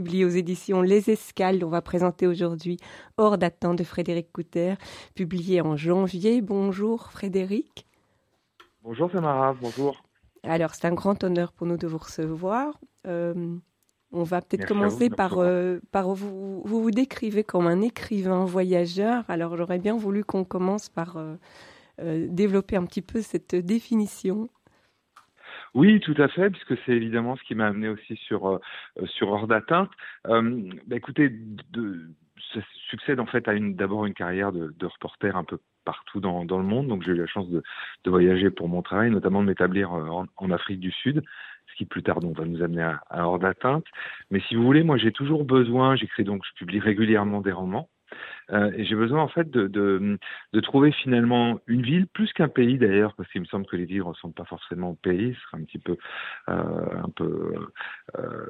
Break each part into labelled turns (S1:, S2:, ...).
S1: publié aux éditions Les Escales. On va présenter aujourd'hui Hors d'attente de Frédéric Couter, publié en janvier. Bonjour Frédéric.
S2: Bonjour Samara, bonjour.
S1: Alors, c'est un grand honneur pour nous de vous recevoir. Euh, on va peut-être commencer par, euh, par vous, vous, vous décrivez comme un écrivain voyageur. Alors, j'aurais bien voulu qu'on commence par euh, développer un petit peu cette définition.
S2: Oui, tout à fait, puisque c'est évidemment ce qui m'a amené aussi sur sur hors d'atteinte. Bah, écoutez, de, ça succède en fait à une d'abord une carrière de, de, reporter un peu partout dans, dans le monde. Donc j'ai eu la chance de, de, voyager pour mon travail, notamment de m'établir euh, en, en, Afrique du Sud, ce qui plus tard donc, va nous amener à, à hors d'atteinte. Mais si vous voulez, moi j'ai toujours besoin, j'écris donc, je publie régulièrement des romans. Euh, j'ai besoin en fait de, trouver finalement une ville plus qu'un pays d'ailleurs, parce qu'il me semble que les villes ressemblent pas forcément au pays. Ce serait un petit peu euh, peu euh,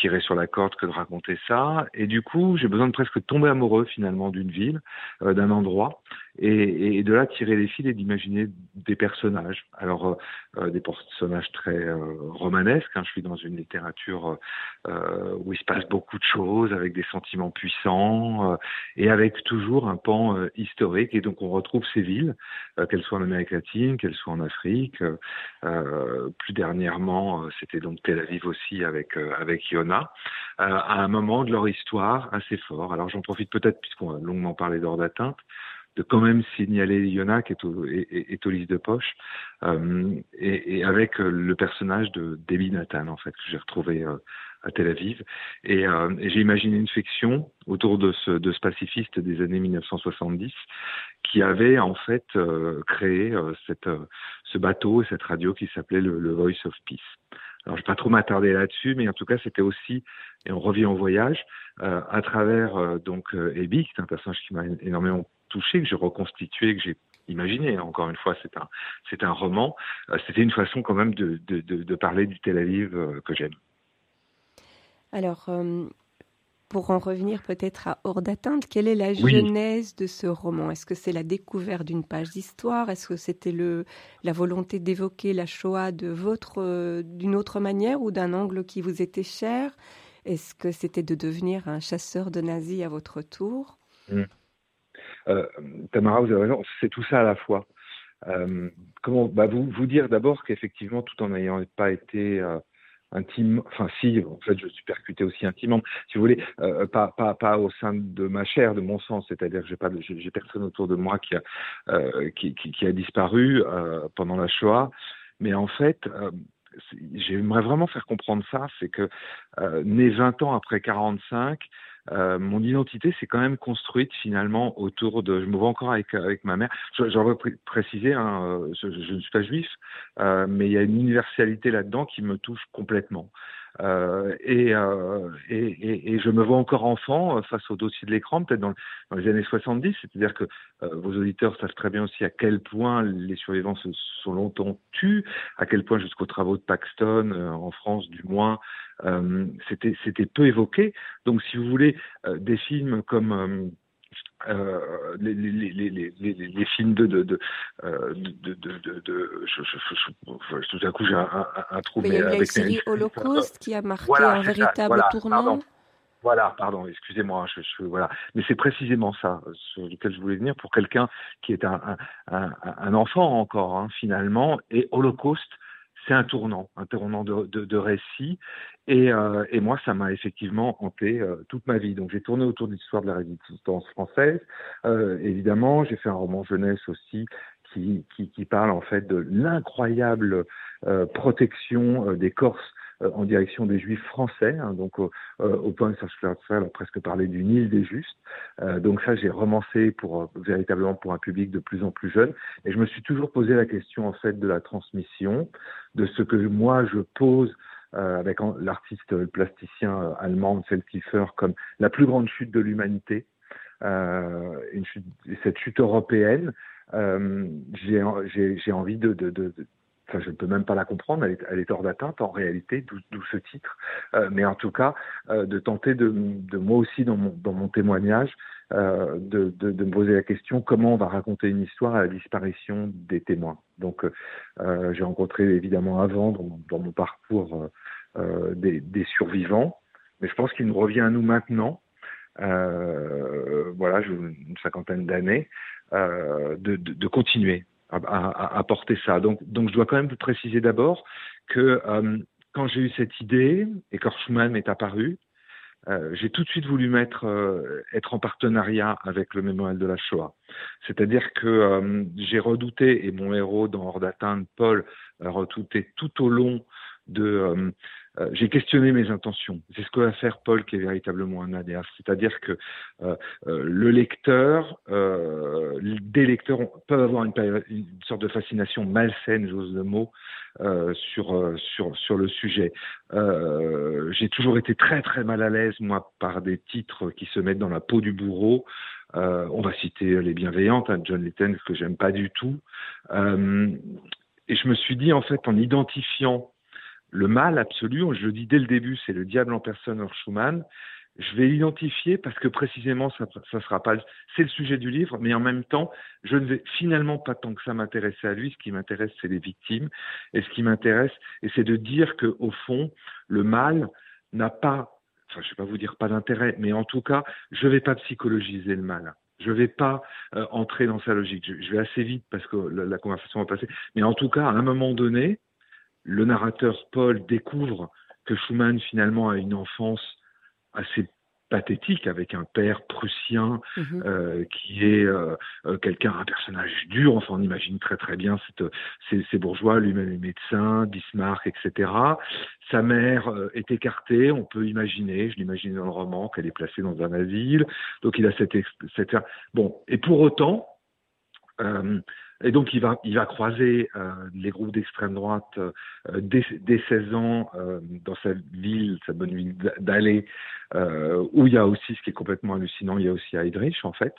S2: tiré sur la corde que de raconter ça. Et du coup, j'ai besoin de presque tomber amoureux finalement d'une ville, euh, d'un endroit, et, et, de là tirer les fils et d'imaginer des personnages. Alors euh, euh, des personnages très romanesques. Hein. Je suis dans une littérature où il se passe beaucoup de choses, avec des sentiments puissants et avec toujours un pan euh, historique. Et donc on retrouve ces villes, euh, qu'elles soient en Amérique latine, qu'elles soient en Afrique. Euh, plus dernièrement, c'était donc Tel Aviv aussi avec avec Yona, à un moment de leur histoire assez fort. Alors j'en profite peut-être puisqu'on a longuement parlé d'ordre d'atteinte de quand même signaler Yona qui est au, est, au de poche euh, et, et, avec le personnage de Debbie Nathan en fait que j'ai retrouvé euh, à Tel Aviv. Et, euh, et j'ai imaginé une fiction autour de ce, de ce pacifiste des années 1970 qui avait en fait euh, créé euh, cette, euh, ce bateau et cette radio qui s'appelait le, le, Voice of Peace. Alors je vais pas trop m'attarder là-dessus, mais en tout cas c'était aussi, et on revient au voyage, euh, à travers donc Ebi, qui est un personnage qui m'a énormément touché, que j'ai reconstitué, que j'ai imaginé. Encore une fois, c'est un, c'est un roman. C'était une façon quand même de, de, de, de parler du Tel Aviv que j'aime.
S1: Alors, euh, pour en revenir peut-être à Hors d'atteinte, quelle est la genèse oui. de ce roman? Est-ce que c'est la découverte d'une page d'histoire? Est-ce que c'était le la volonté d'évoquer la Shoah de votre euh, d'une autre manière ou d'un angle qui vous était cher? Est-ce que c'était de devenir un chasseur de nazis à votre tour?
S2: Mmh. Euh, Tamara, vous avez raison, c'est tout ça à la fois. Euh, comment bah vous vous dire d'abord qu'effectivement, tout en n'ayant pas été euh, intime, enfin si, en fait je suis percuté aussi intimement, si vous voulez, euh, pas, pas, pas au sein de ma chair, de mon sens, c'est-à-dire que j'ai pas, personne autour de moi qui a, euh, qui, qui, qui, a disparu euh, pendant la Shoah, mais en fait, j'aimerais vraiment faire comprendre ça, c'est que né 20 ans après 45, euh, mon identité s'est quand même construite finalement autour de. Je me vois encore avec avec ma mère. J'aurais pr précisé, hein, euh, je, je, ne suis pas juif, euh, mais il y a une universalité là-dedans qui me touche complètement. Euh, et, euh, et, et, et, je me vois encore enfant euh, face au dossier de l'écran, peut-être dans, les années 70. C'est-à-dire que euh, vos auditeurs savent très bien aussi à quel point les survivants se sont longtemps tus, à quel point jusqu'aux travaux de Paxton, en France du moins, c'était peu évoqué. Donc, si vous voulez, des films comme euh, les, les, les, les, les, films de de de euh, de, de, de, de je, je, je, tout à coup j'ai un, un, un trou
S1: mais, mais il y a la série Holocauste qui a marqué voilà, un véritable
S2: voilà,
S1: tournant
S2: pardon. Voilà, pardon, excusez-moi, je, je, voilà, mais c'est précisément ça sur lequel je voulais venir pour quelqu'un qui est un, un, un enfant encore hein, finalement et Holocauste un tournant, un tournant de, récit. Et, euh, et, moi, ça m'a effectivement hanté euh, toute ma vie. Donc, j'ai tourné autour de l'histoire de la résistance française. Euh, évidemment, j'ai fait un roman jeunesse aussi qui, parle en fait de l'incroyable protection des Corses en direction des Juifs français, hein, donc au, au point que Serge a presque parlé d'une île des Justes. Euh, donc ça, j'ai romancé pour véritablement pour un public de plus en plus jeune, et je me suis toujours posé la question en fait de la transmission, de ce que moi je pose euh, avec l'artiste le plasticien euh, allemand Feldkiefer comme la plus grande chute de l'humanité, euh, cette chute européenne. Euh, j'ai envie de Enfin, je ne peux même pas la comprendre, elle est, hors d'atteinte en réalité, d'où ce titre. Euh, mais en tout cas, euh, de tenter de, moi aussi dans mon, témoignage, euh, de, me poser la question comment on va raconter une histoire à la disparition des témoins. Donc, euh, j'ai rencontré évidemment avant dans, dans mon parcours euh, des, survivants, mais je pense qu'il nous revient à nous maintenant, voilà, une cinquantaine d'années, de, continuer à, à, à, porter ça. Donc, donc je dois quand même vous préciser d'abord que quand j'ai eu cette idée et quand Schumann est apparu, euh, j'ai tout de suite voulu mettre euh, être en partenariat avec le mémorial de la Shoah. C'est-à-dire que euh, j'ai redouté, et mon héros dans Hors d'atteinte, Paul, a redouté tout au long de euh, j'ai questionné mes intentions. C'est ce que va faire Paul, qui est véritablement un ADF. C'est-à-dire que euh, euh, le lecteur, des lecteurs peuvent avoir une, sorte de fascination malsaine, j'ose le mot, sur sur sur le sujet. J'ai toujours été très très mal à l'aise moi par des titres qui se mettent dans la peau du bourreau. on va citer les bienveillantes, hein, John Litton, que j'aime pas du tout. et je me suis dit en fait en identifiant le mal absolu, je le dis dès le début, c'est le diable en personne hors Schumann. Je vais l'identifier parce que précisément ça, ça sera pas, c'est le sujet du livre, mais en même temps, je ne vais finalement pas tant que ça m'intéresser à lui. Ce qui m'intéresse, c'est les victimes, et ce qui m'intéresse, et c'est de dire que au fond, le mal n'a pas, enfin, je vais pas vous dire pas d'intérêt, mais en tout cas, je vais pas psychologiser le mal. Je ne vais pas euh, entrer dans sa logique. Je, vais assez vite parce que la, la, conversation va passer. Mais en tout cas, à un moment donné, le narrateur Paul découvre que Schumann finalement a une enfance assez pathétique avec un père prussien mhm. euh, qui est euh, euh, quelqu'un, un personnage dur. Enfin, on imagine très très bien cette, ces, ces, bourgeois, lui-même médecin, Bismarck, etc. Sa mère est écartée. On peut imaginer, je l'imagine dans le roman, qu'elle est placée dans un asile. Donc il a cette, cette bon. Et pour autant, et donc il va, il va croiser euh, les groupes d'extrême droite euh, dès, dès, 16 ans euh, dans sa ville, sa bonne ville d'Allée, euh, où il y a aussi, ce qui est complètement hallucinant, il y a aussi Heydrich en fait.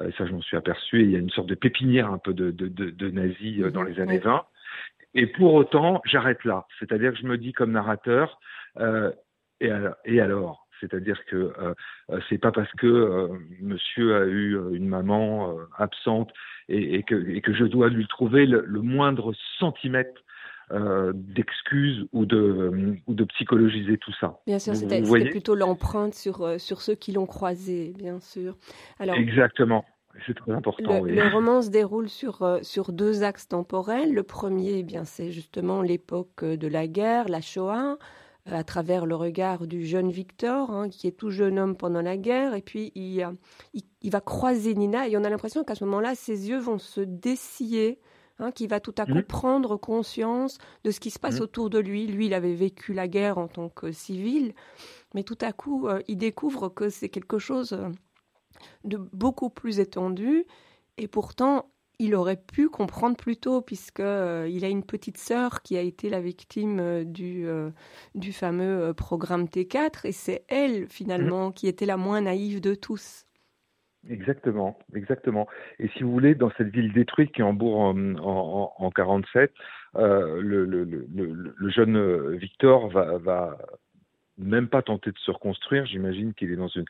S2: Euh, ça je m'en suis aperçu. Et il y a une sorte de pépinière un peu de, de, de, de nazis dans les années 20. Et pour autant, j'arrête là. C'est-à-dire que je me dis comme narrateur, et alors, et alors? C'est-à-dire que euh, euh, c'est pas parce que euh, monsieur a eu euh, une maman absente et, et, que, et, que, je dois lui trouver le, le moindre centimètre d'excuses ou de, ou de psychologiser tout ça.
S1: Bien sûr, c'était plutôt l'empreinte sur, sur ceux qui l'ont croisé, bien sûr.
S2: Alors, Exactement. C'est très important.
S1: Le, oui. le, roman se déroule sur, sur deux axes temporels. Le premier, eh bien, c'est justement l'époque de la guerre, la Shoah à travers le regard du jeune Victor, hein, qui est tout jeune homme pendant la guerre, et puis il, il, il va croiser Nina, et on a l'impression qu'à ce moment-là, ses yeux vont se dessiller, hein, qu'il va tout à coup mmh. prendre conscience de ce qui se passe mmh. autour de lui. Lui, il avait vécu la guerre en tant que civil, mais tout à coup, euh, il découvre que c'est quelque chose de beaucoup plus étendu, et pourtant, il aurait pu comprendre plus tôt, puisqu'il euh, a une petite sœur qui a été la victime euh, du, euh, du fameux programme T4, et c'est elle, finalement, mmh. qui était la moins naïve de tous.
S2: Exactement, exactement. Et si vous voulez, dans cette ville détruite qui est Hambourg en, en, en 47, euh, le, le, le, le, jeune Victor va, va même pas tenter de se reconstruire. J'imagine qu'il est dans une.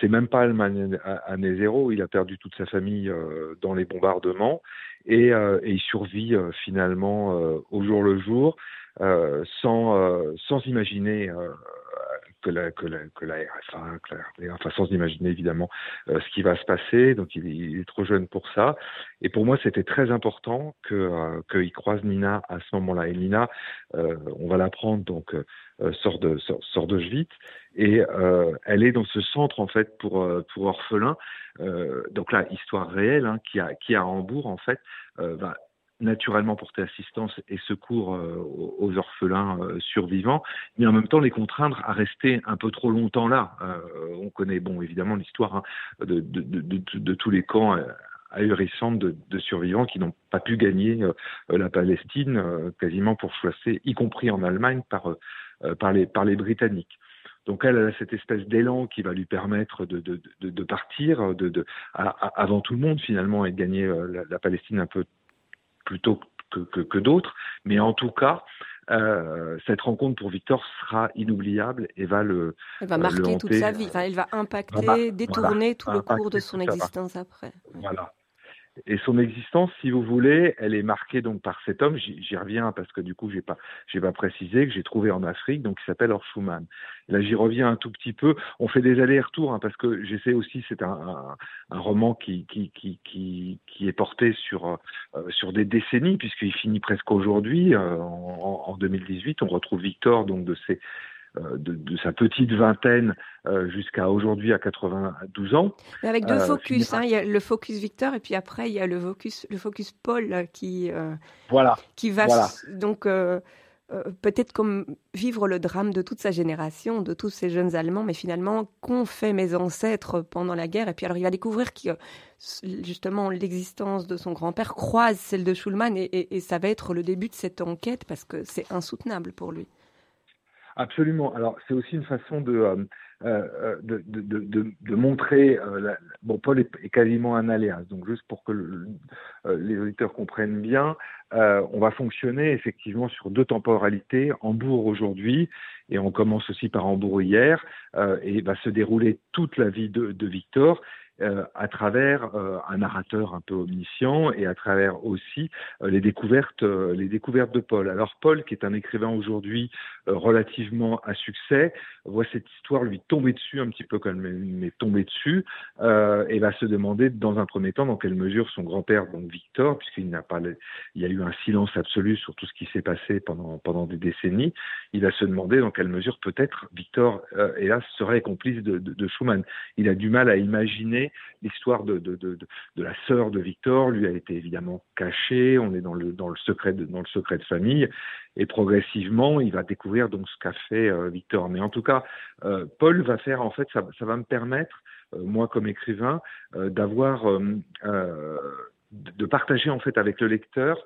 S2: C'est même pas Allemagne année zéro. Il a perdu toute sa famille euh, dans les bombardements et, euh, et il survit euh, finalement euh, au jour le jour, euh, sans euh, sans imaginer que la, que la, que la RFA, que la, enfin sans imaginer évidemment euh, ce qui va se passer. Donc il, il, est trop jeune pour ça. Et pour moi, c'était très important que euh, qu'il croise Nina à ce moment-là. Et Nina, euh, on va l'apprendre donc euh, sort de sort, sort d'Auschwitz et euh, elle est dans ce centre en fait pour euh, pour orphelins. donc là, histoire réelle hein, qui a qui a Hambourg en fait va naturellement porter assistance et secours euh, aux orphelins euh, survivants, mais en même temps les contraindre à rester un peu trop longtemps là. Euh, on connaît bon évidemment l'histoire hein, de, tous les camps ahurissantes de, survivants qui n'ont pas pu gagner la Palestine quasiment pour chasser, y compris en Allemagne, par, les, Britanniques. Donc elle, a cette espèce d'élan qui va lui permettre de, partir de, avant tout le monde finalement et de gagner la, la Palestine un peu plutôt que, que, que d'autres. Mais en tout cas, euh, cette rencontre pour Victor sera inoubliable et va le.
S1: Elle va marquer
S2: le
S1: toute sa vie. Enfin, elle va impacter, détourner voilà, tout le cours de son existence après.
S2: Voilà. Et son existence, si vous voulez, elle est marquée donc par cet homme. J'y reviens parce que du coup, j'ai pas, j'ai pas précisé que j'ai trouvé en Afrique, donc il s'appelle Orshuman. Là, j'y reviens un tout petit peu. On fait des allers-retours hein, parce que j'essaie aussi. C'est un, un, roman qui qui, qui qui qui est porté sur euh, sur des décennies puisqu'il finit presque aujourd'hui. Euh, en, en, 2018, on retrouve Victor donc de ses euh, de, sa petite vingtaine euh, jusqu'à aujourd'hui à 92 ans.
S1: Mais avec deux euh, focus, hein, il y a le focus Victor et puis après il y a le focus, le focus Paul qui,
S2: voilà,
S1: qui va donc peut-être comme vivre le drame de toute sa génération, de tous ces jeunes Allemands, mais finalement qu'ont fait mes ancêtres pendant la guerre? Et puis alors il va découvrir que justement l'existence de son grand-père croise celle de Schulman et, et ça va être le début de cette enquête parce que c'est insoutenable pour lui.
S2: Absolument. Alors, c'est aussi une façon de, euh, euh, de, de, de, de, montrer. Euh, bon, Paul est, quasiment un aléas, donc juste pour que les auditeurs comprennent bien, on va fonctionner effectivement sur deux temporalités. Hambourg aujourd'hui, et on commence aussi par Hambourg hier, et va se dérouler toute la vie de Victor. Euh, à travers euh, un narrateur un peu omniscient et à travers aussi euh, les découvertes, les découvertes de Paul. Alors Paul, qui est un écrivain aujourd'hui relativement à succès, voit cette histoire lui tomber dessus un petit peu comme elle est tombée dessus et va se demander dans un premier temps dans quelle mesure son grand-père, donc Victor, puisqu'il n'a pas, il y a eu un silence absolu sur tout ce qui s'est passé pendant pendant des décennies, il va se demander dans quelle mesure peut-être Victor, hélas, serait complice de, de, de Schumann. Il a du mal à imaginer l'histoire de, la sœur de Victor lui a été évidemment cachée. On est dans le, secret, de, famille. Et progressivement, il va découvrir ce qu'a fait euh, Victor. Mais en tout cas, euh, Paul va faire, en fait, ça, va me permettre, euh, moi comme écrivain, de partager en fait avec le lecteur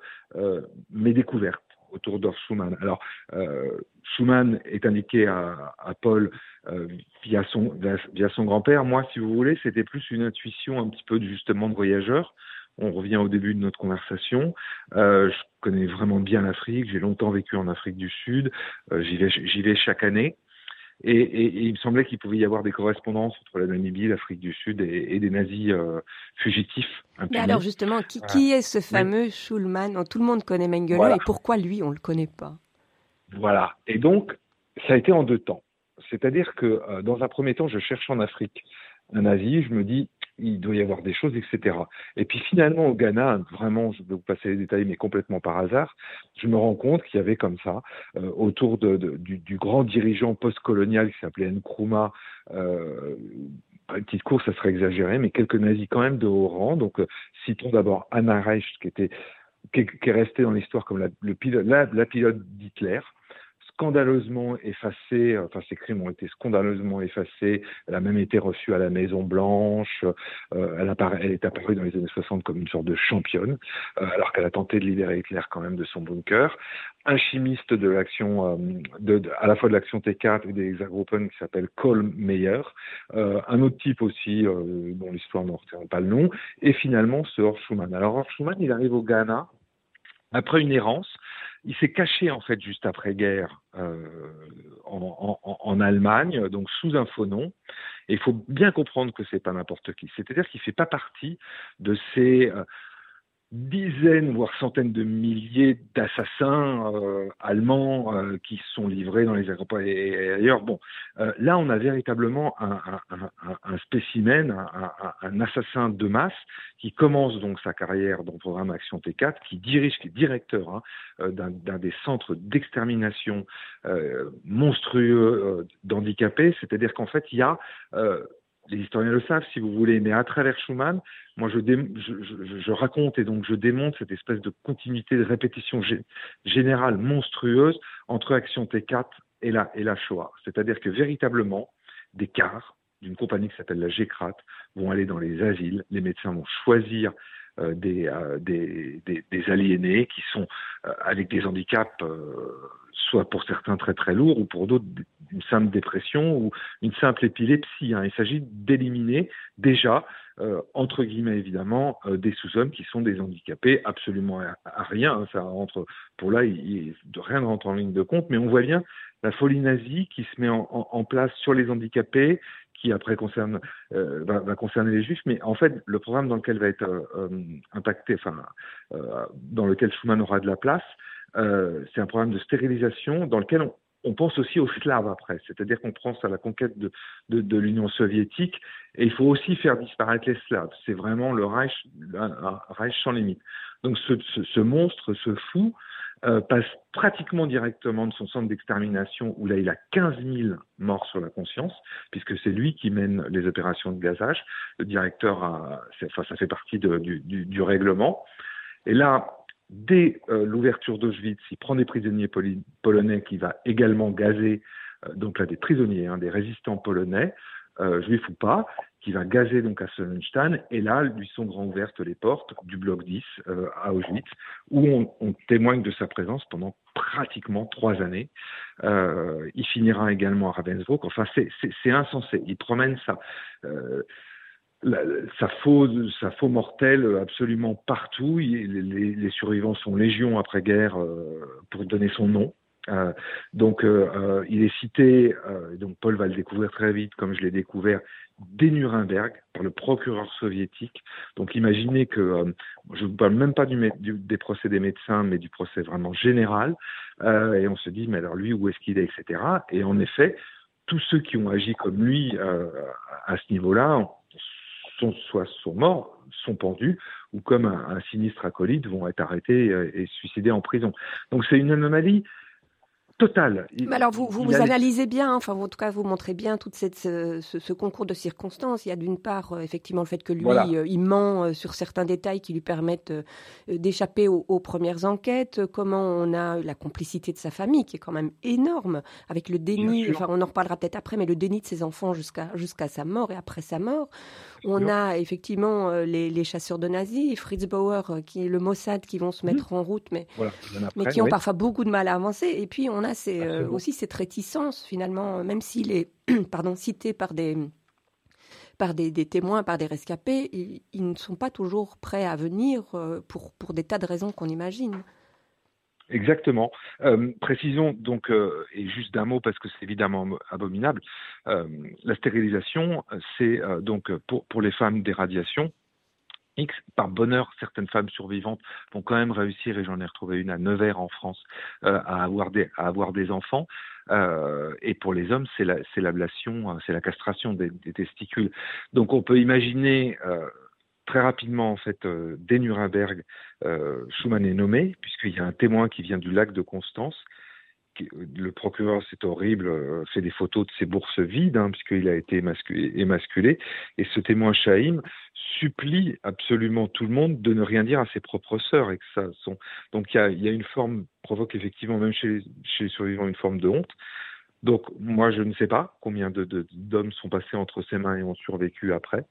S2: mes découvertes autour d'Or Schumann. Alors, euh, Schumann est indiqué à, à Paul euh, via son, via, son grand-père. Moi, si vous voulez, c'était plus une intuition un petit peu justement de voyageur. On revient au début de notre conversation. Euh, je connais vraiment bien l'Afrique. J'ai longtemps vécu en Afrique du Sud. Euh, j'y vais, j'y vais chaque année. Et, et, et, il me semblait qu'il pouvait y avoir des correspondances entre la Namibie, l'Afrique du Sud et, et des nazis euh, fugitifs.
S1: Mais alors justement, qui, qui est ce fameux Schulman Tout le monde connaît Mengele et pourquoi lui, on ne le connaît pas?
S2: Voilà. Et donc, ça a été en deux temps. C'est-à-dire que euh, dans un premier temps, je cherche en Afrique un nazi, je me dis, il doit y avoir des choses, etc. Et puis finalement, au Ghana, vraiment, je vais vous passer les détails, mais complètement par hasard, je me rends compte qu'il y avait comme ça, euh, autour du, grand dirigeant post-colonial qui s'appelait Nkrumah, euh, une petite course, ça serait exagéré, mais quelques nazis quand même de haut rang. Donc, euh, citons d'abord Anna Reich, qui était qui est, restée dans l'histoire comme la pilote d'Hitler, scandaleusement effacée, enfin ses crimes ont été scandaleusement effacés, elle a même été reçue à la Maison Blanche, euh, elle, est apparue dans les années 60 comme une sorte de championne, euh, alors qu'elle a tenté de libérer Hitler quand même de son bunker. Un chimiste de l'action, euh, à la fois de l'action T4 et des Hexagruppen qui s'appelle Cole Meyer, un autre type aussi dont l'histoire ne retient pas le nom, et finalement ce Horst. Alors Horst il arrive au Ghana après une errance, il s'est caché en fait juste après-guerre euh, en, en, en, Allemagne, donc sous un faux nom. Et il faut bien comprendre que c'est pas n'importe qui. C'est-à-dire qu'il fait pas partie de ces euh, dizaines, voire centaines de milliers d'assassins euh, allemands euh, qui sont livrés dans les aéroports et, ailleurs. Bon, euh, là, on a véritablement un, un, un, un spécimen, un, assassin de masse qui commence donc sa carrière dans le programme Action T4, qui dirige, qui est directeur hein, euh, d'un des centres d'extermination euh, monstrueux d'handicapés. C'est-à-dire qu'en fait, il y a les historiens le savent, si vous voulez, mais à travers Schumann, moi, je, je, je, je, raconte et donc je démontre cette espèce de continuité de répétition générale monstrueuse entre Action T4 et la, et la Shoah. C'est-à-dire que véritablement, des cars d'une compagnie qui s'appelle la GECRAT vont aller dans les asiles, les médecins vont choisir euh, des, euh, des, des, des, aliénés qui sont euh, avec des handicaps euh, soit pour certains très très lourds ou pour d'autres une simple dépression ou une simple épilepsie. Hein. Il s'agit d'éliminer déjà, euh, entre guillemets évidemment, euh, des sous-hommes qui sont des handicapés absolument à, rien. Hein. Ça rentre, pour là, il, rien ne rentre en ligne de compte, mais on voit bien la folie nazie qui se met en, place sur les handicapés, qui après concerne va, concerner les juifs, mais en fait le programme dans lequel va être impacté, enfin dans lequel Schuman aura de la place, c'est un programme de stérilisation dans lequel on, on pense aussi aux Slaves après, c'est-à-dire qu'on pense à la conquête de, de, l'Union soviétique, et il faut aussi faire disparaître les Slaves. C'est vraiment le Reich, un, Reich sans limite. Donc ce, ce, monstre, ce fou, euh, passe pratiquement directement de son centre d'extermination, où là il a 15 000 morts sur la conscience, puisque c'est lui qui mène les opérations de gazage. Le directeur, a, enfin, ça fait partie de, du, du, du règlement. Et là, dès euh, l'ouverture d'Auschwitz, il prend des prisonniers polonais qui va également gazer, euh, donc là des prisonniers, hein, des résistants polonais, euh, juifs ou pas, qui va gazer donc à Sonnenstein, et là lui sont grand ouvertes les portes du bloc 10 à Auschwitz, où on, on, témoigne de sa présence pendant pratiquement trois années. il finira également à Ravensbrück. Enfin, c'est insensé. Il promène ça ça faux, ça faux mortel absolument partout. les, les, survivants sont légion après-guerre euh, pour donner son nom. Euh, donc, euh, il est cité, donc Paul va le découvrir très vite, comme je l'ai découvert, dès Nuremberg, par le procureur soviétique. Donc, imaginez que, je ne vous parle même pas du, des procès des médecins, mais du procès vraiment général. et on se dit, mais alors lui, où est-ce qu'il est, etc. Et en effet, tous ceux qui ont agi comme lui à ce niveau-là sont, soit sont morts, sont pendus, ou comme un, sinistre acolyte, vont être arrêtés euh, et suicidés en prison. Donc c'est une anomalie total.
S1: Mais alors vous, vous, analysez bien, enfin en tout cas vous montrez bien tout cette, ce, concours de circonstances. Il y a d'une part euh, effectivement le fait que lui, euh, il ment euh, sur certains détails qui lui permettent d'échapper aux, premières enquêtes, comment on a la complicité de sa famille qui est quand même énorme, avec le déni, enfin on en reparlera peut-être après, mais le déni de ses enfants jusqu'à jusqu'à sa mort et après sa mort. On a effectivement les, chasseurs de nazis, Fritz Bauer, qui est le Mossad, qui vont se mmh. mettre en route, mais, mais qui ont parfois beaucoup de mal à avancer. Et puis on a c'est euh, aussi cette réticence finalement, même s'il est pardon, cité par des par des, témoins, par des rescapés, ils, ne sont pas toujours prêts à venir euh, pour, pour des tas de raisons qu'on imagine.
S2: Exactement. Euh, précisons donc, et juste d'un mot parce que c'est évidemment abominable, la stérilisation, c'est donc pour, pour les femmes des radiations, par bonheur, certaines femmes survivantes vont quand même réussir, et j'en ai retrouvé une à Nevers en France, euh, à, avoir des, à avoir des enfants. Euh, et pour les hommes, c'est l'ablation, euh, c'est la castration des, testicules. Donc on peut imaginer très rapidement, en fait, dès Nuremberg, Schumann est nommé, puisqu'il y a un témoin qui vient du lac de Constance, le procureur, c'est horrible, euh, fait des photos de ses bourses vides, hein, puisqu'il a été émasculé, et ce témoin Chaim supplie absolument tout le monde de ne rien dire à ses propres sœurs. Et que ça sont... Donc il y a, une forme, provoque effectivement, même chez, les survivants, une forme de honte. Donc moi, je ne sais pas combien d'hommes sont passés entre ses mains et ont survécu après.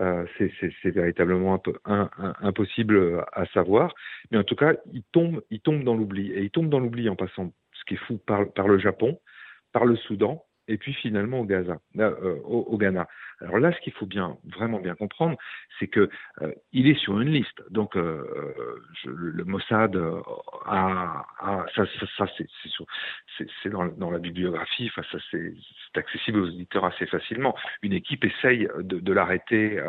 S2: Euh, c'est véritablement un peu impossible à savoir. Mais en tout cas, il tombe, il tombe dans l'oubli. Et il tombe dans l'oubli en passant ce qui est fou, par, par le Japon, par le Soudan, et puis finalement au Gaza, euh, au, Ghana. Alors là, ce qu'il faut bien, vraiment bien comprendre, c'est que euh, il est sur une liste. Donc euh, le, Mossad a, ça, ça, c'est dans, dans, la bibliographie, enfin ça c'est accessible aux auditeurs assez facilement. Une équipe essaye de, de l'arrêter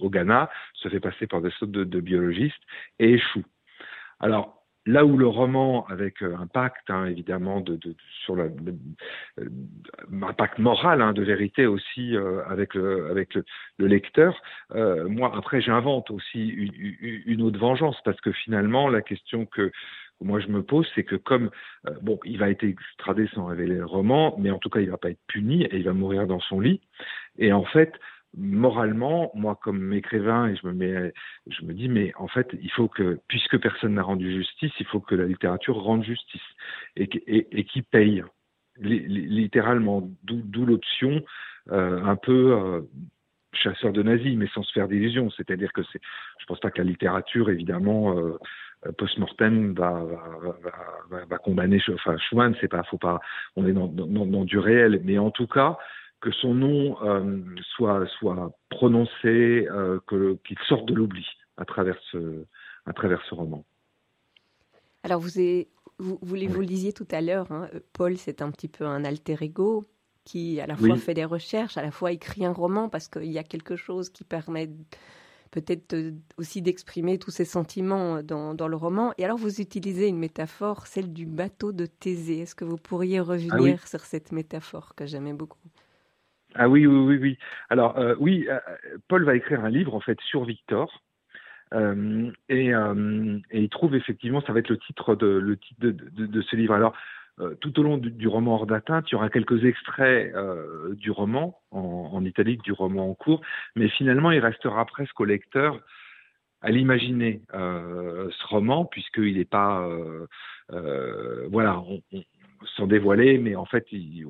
S2: au Ghana, se fait passer par des sautes de, de biologistes et échoue. Alors Là où le roman, avec euh, un pacte hein, évidemment de, de, sur euh, un pacte moral hein, de vérité aussi euh, avec le, avec le, lecteur, moi après j'invente aussi une, une, autre vengeance parce que finalement la question que moi je me pose, c'est que comme bon, il va être extradé sans révéler le roman, mais en tout cas il va pas être puni et il va mourir dans son lit. Et en fait, moralement, moi comme écrivain, et je me dis, mais en fait, il faut que, puisque personne n'a rendu justice, il faut que la littérature rende justice et, qui paye, littéralement. D'où l'option euh, un peu euh, chasseur de nazis, mais sans se faire d'illusions. C'est-à-dire que c'est, je pense pas que la littérature, évidemment. Euh, post-mortem va, va, va, condamner, enfin Schumann, c'est pas, faut pas, on est dans du réel, mais en tout cas, que son nom euh, soit, soit prononcé, euh, qu'il sorte de l'oubli à travers ce, à travers ce roman.
S1: Alors vous, vous, vous, vous le disiez tout à l'heure, hein, Paul c'est un petit peu un alter ego. qui à la fois fait des recherches, à la fois écrit un roman parce qu'il y a quelque chose qui permet peut-être aussi d'exprimer tous ces sentiments dans, dans, le roman. Et alors vous utilisez une métaphore, celle du bateau de Thésée. Est-ce que vous pourriez ah revenir sur cette métaphore que j'aimais beaucoup?
S2: Ah oui, oui, oui, oui. Alors euh, oui, euh, Paul va écrire un livre en fait sur Victor. Euh, et, il trouve effectivement, ça va être le titre de, le titre de, de, ce livre. Alors, tout au long du, roman hors d'atteinte, il y aura quelques extraits du roman en, italique, du roman en cours, mais finalement, il restera presque au lecteur à l'imaginer ce roman, puisqu'il n'est pas, voilà, sans dévoiler, mais en fait, il,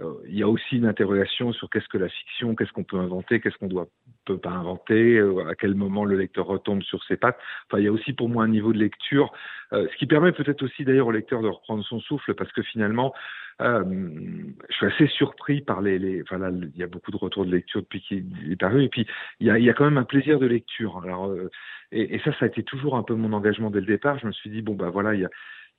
S2: euh, il, y a aussi une interrogation sur qu'est-ce que la fiction, qu'est-ce qu'on peut inventer, qu'est-ce qu'on doit peut pas inventer, euh, à quel moment le lecteur retombe sur ses pattes. Enfin, il y a aussi pour moi un niveau de lecture, euh, ce qui permet peut-être aussi d'ailleurs au lecteur de reprendre son souffle, parce que finalement, je suis assez surpris par les, les enfin là, il y a beaucoup de retours de lecture depuis qu'il est paru, et puis il y a, quand même un plaisir de lecture. Alors, et, et, ça, ça a été toujours un peu mon engagement dès le départ. Je me suis dit bon bah voilà, il y a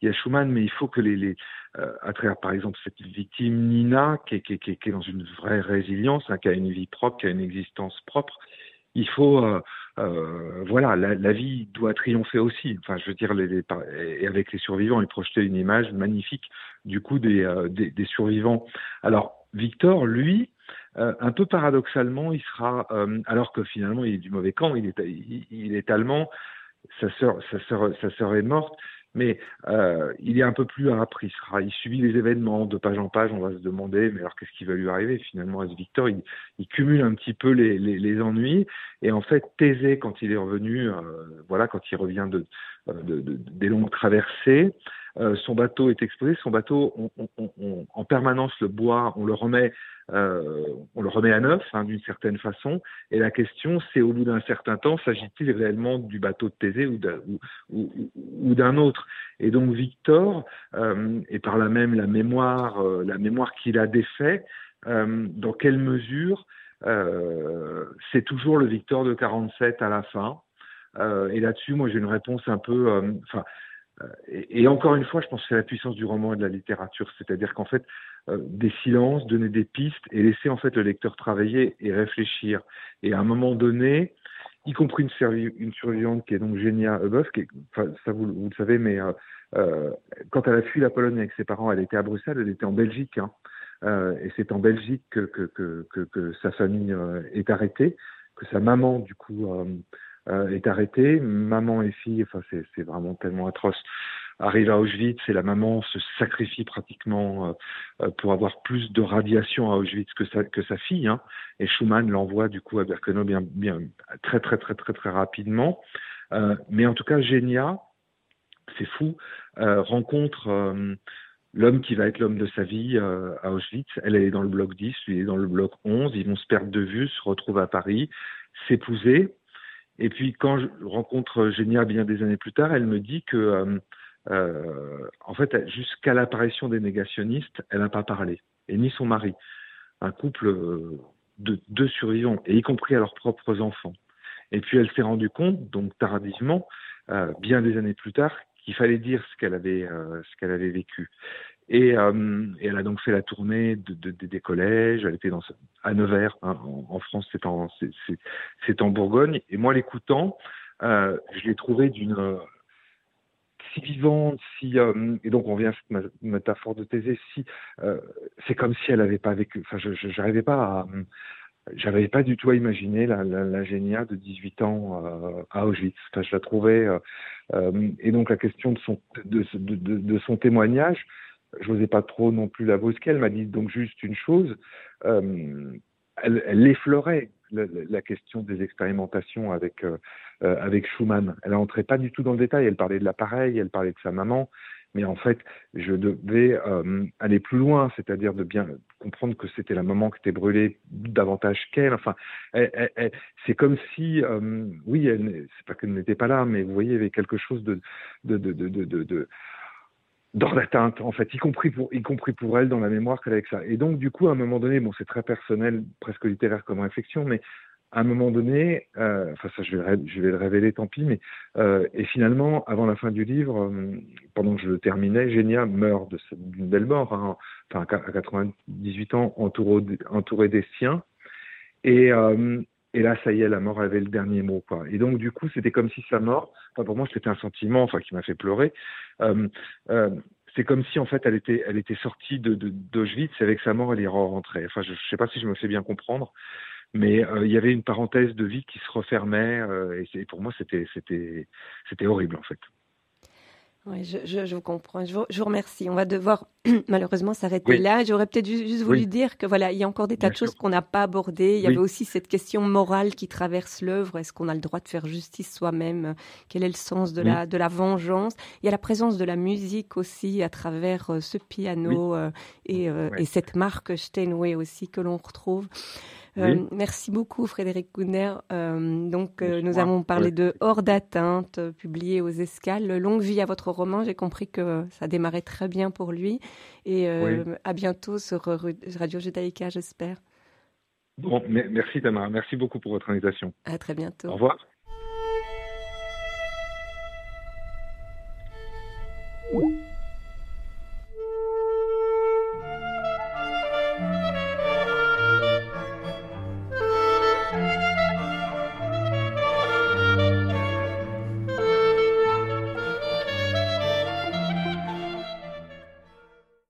S2: il y a Schumann, mais il faut que les, les euh, à travers par exemple cette victime Nina, qui est, dans une vraie résilience, hein, qui a une vie propre, qui a une existence propre, il faut, euh, euh, voilà, la, vie doit triompher aussi. Enfin, je veux dire, et avec les survivants, il projetait une image magnifique du coup des, des, survivants. Alors, Victor, lui, un peu paradoxalement, il sera, alors que finalement il est du mauvais camp, il est, il est allemand, sa sœur, sa sœur, sa sœur est morte, mais euh, il est un peu plus âpre, il, il subit les événements de page en page, on va se demander, mais alors qu'est-ce qui va lui arriver finalement? À ce Victor il, cumule un petit peu les, les, ennuis, et en fait Thésée, quand il est revenu, euh, voilà, quand il revient de, de, de, des longues traversées, euh, son bateau est exposé, son bateau, on, on, on, en permanence le bois, on le remet, euh, on le remet à neuf hein, d'une certaine façon. Et la question, c'est au bout d'un certain temps, s'agit-il réellement du bateau de Thésée ou d'un, autre? Et donc Victor, euh, et par là même la mémoire, euh, la mémoire qu'il a des faits, euh, dans quelle mesure c'est toujours le Victor de 47 à la fin? et là-dessus, moi, j'ai une réponse un peu, enfin et, et, encore une fois, je pense que c'est la puissance du roman et de la littérature, c'est-à-dire qu'en fait, euh, des silences, donner des pistes et laisser en fait le lecteur travailler et réfléchir. Et à un moment donné, y compris une, survivante qui est donc Genia Huboff, qui est, ça vous, le savez, mais euh, euh, quand elle a fui la Pologne avec ses parents, elle était à Bruxelles, elle était en Belgique, hein, euh, et c'est en Belgique que, que, que, que, sa famille euh, est arrêtée, que sa maman du coup euh, est arrêtée. Maman et fille, enfin c'est vraiment tellement atroce. Arrive à Auschwitz et la maman se sacrifie pratiquement euh, euh, pour avoir plus de radiation à Auschwitz que sa, que sa fille. Hein. Et Schumann l'envoie du coup à Birkenau bien, bien très très très très très rapidement. Euh, mais en tout cas, Genia, c'est fou, euh, rencontre euh, l'homme qui va être l'homme de sa vie euh, à Auschwitz. Elle, elle est dans le bloc 10, lui est dans le bloc 11. Ils vont se perdre de vue, se retrouvent à Paris, s'épouser. Et puis quand je rencontre Génia bien des années plus tard, elle me dit que, euh, euh, en fait, jusqu'à l'apparition des négationnistes, elle n'a pas parlé, et ni son mari. Un couple euh, de deux survivants, et y compris à leurs propres enfants. Et puis elle s'est rendue compte, donc tardivement, euh, bien des années plus tard, qu'il fallait dire ce qu'elle avait, euh, ce qu'elle avait vécu. Et, euh, et, elle a donc fait la tournée de, de, de, des collèges. Elle était dans, à Nevers, hein, en, France, c'est en, en Bourgogne. Et moi, l'écoutant, euh, je l'ai trouvé d'une si vivante, si euh, et donc on vient à cette métaphore de Thésée, si euh, c'est comme si elle n'avait pas vécu. Enfin, je n'arrivais pas à j'avais pas du tout à imaginer la, la, la Génia de 18 ans euh, à Auschwitz. Enfin, je la trouvais euh, et donc la question de son de, de, de son témoignage, je n'osais pas trop non plus la brusquer. Elle m'a dit donc juste une chose. Euh, elle, effleurait la, question des expérimentations avec euh, euh Schumann. Elle n'entrait pas du tout dans le détail. Elle parlait de l'appareil, elle parlait de sa maman, mais en fait, je devais aller plus loin, c'est-à-dire de bien comprendre que c'était la maman qui était brûlée davantage qu'elle. Enfin, c'est comme si, euh, oui, c'est pas qu'elle n'était pas là, mais vous voyez, il y avait quelque chose de, de d'ordre d'atteinte, en fait, y compris pour, y compris pour elle dans la mémoire qu'elle a avec ça. Et donc, du coup, à un moment donné, bon, c'est très personnel, presque littéraire comme réflexion, mais à un moment donné, enfin ça je vais, je vais le révéler, tant pis, mais et finalement, avant la fin du livre, pendant que je le terminais, Génia meurt d'une belle mort, hein, enfin à 98 ans, entouré, des siens. Et, et là, ça y est, la mort avait le dernier mot, quoi. Et donc, du coup, c'était comme si sa mort, enfin, pour moi, c'était un sentiment, enfin, qui m'a fait pleurer. Euh, euh, c'est comme si, en fait, elle était, elle était sortie de, d'Auschwitz et avec sa mort, elle y rentrait. Enfin, je ne sais pas si je me fais bien comprendre, mais euh, il y avait une parenthèse de vie qui se refermait euh, et, et, pour moi, c'était, c'était, c'était horrible, en fait.
S1: Oui, je, je, je, vous comprends. Je vous, je vous, remercie. On va devoir malheureusement s'arrêter là. J'aurais peut-être juste voulu dire que voilà, il y a encore des tas de choses qu'on n'a pas abordées. Il y avait aussi cette question morale qui traverse l'œuvre. Est-ce qu'on a le droit de faire justice soi-même? Quel est le sens de la de la vengeance? Il y a la présence de la musique aussi à travers euh, ce piano euh, et, euh, et, cette marque Steinway aussi que l'on retrouve. Euh, merci beaucoup Frédéric Kouner. Euh, donc euh, nous avons parlé de Hors d'atteinte, euh, publié aux Escales. Longue vie à votre roman. J'ai compris que ça démarrait très bien pour lui. Et à bientôt sur Radio Judaïka, j'espère.
S2: Bon, merci Tamara. Merci beaucoup pour votre invitation.
S1: À très bientôt.
S2: Au revoir.